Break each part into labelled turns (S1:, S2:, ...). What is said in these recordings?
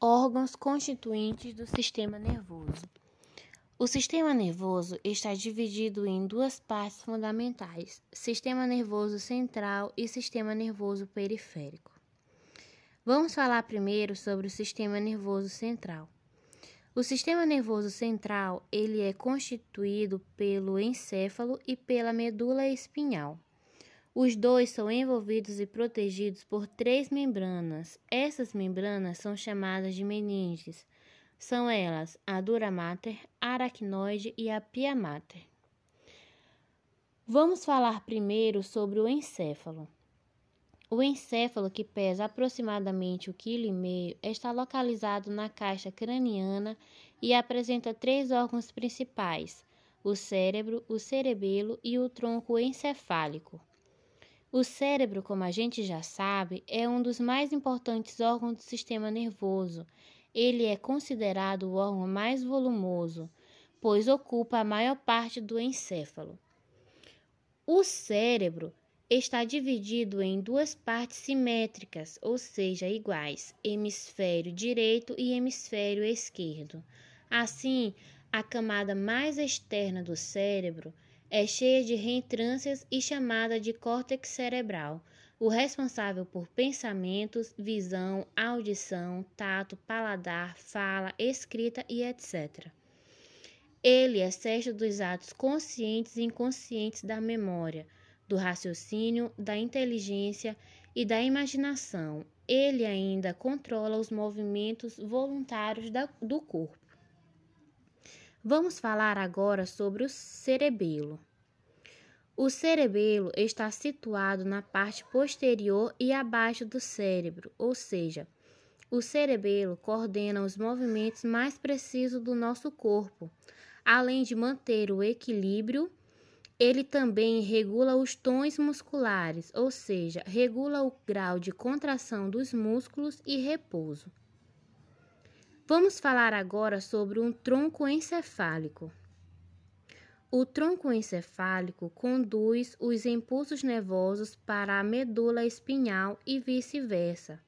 S1: Órgãos constituintes do sistema nervoso. O sistema nervoso está dividido em duas partes fundamentais: sistema nervoso central e sistema nervoso periférico. Vamos falar primeiro sobre o sistema nervoso central. O sistema nervoso central, ele é constituído pelo encéfalo e pela medula espinhal. Os dois são envolvidos e protegidos por três membranas. Essas membranas são chamadas de meninges. São elas a dura mater, a aracnoide e a pia mater. Vamos falar primeiro sobre o encéfalo. O encéfalo, que pesa aproximadamente 1,5 kg, está localizado na caixa craniana e apresenta três órgãos principais: o cérebro, o cerebelo e o tronco encefálico. O cérebro, como a gente já sabe, é um dos mais importantes órgãos do sistema nervoso. Ele é considerado o órgão mais volumoso, pois ocupa a maior parte do encéfalo. O cérebro está dividido em duas partes simétricas, ou seja, iguais, hemisfério direito e hemisfério esquerdo. Assim, a camada mais externa do cérebro é cheia de reentrâncias e chamada de córtex cerebral, o responsável por pensamentos, visão, audição, tato, paladar, fala, escrita e etc. Ele é sede dos atos conscientes e inconscientes da memória, do raciocínio, da inteligência e da imaginação. Ele ainda controla os movimentos voluntários da, do corpo. Vamos falar agora sobre o cerebelo. O cerebelo está situado na parte posterior e abaixo do cérebro, ou seja, o cerebelo coordena os movimentos mais precisos do nosso corpo. Além de manter o equilíbrio, ele também regula os tons musculares, ou seja, regula o grau de contração dos músculos e repouso. Vamos falar agora sobre um tronco encefálico. O tronco encefálico conduz os impulsos nervosos para a medula espinhal e vice-versa.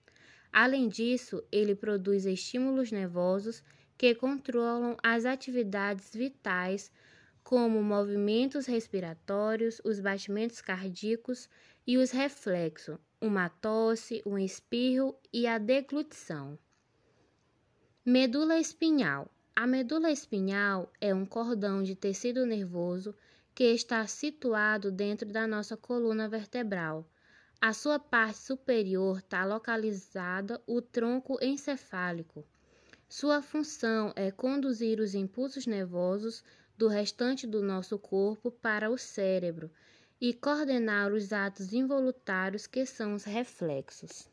S1: Além disso, ele produz estímulos nervosos que controlam as atividades vitais, como movimentos respiratórios, os batimentos cardíacos e os reflexos, uma tosse, um espirro e a deglutição. Medula espinhal. A medula espinhal é um cordão de tecido nervoso que está situado dentro da nossa coluna vertebral. A sua parte superior está localizada o tronco encefálico. Sua função é conduzir os impulsos nervosos do restante do nosso corpo para o cérebro e coordenar os atos involuntários que são os reflexos.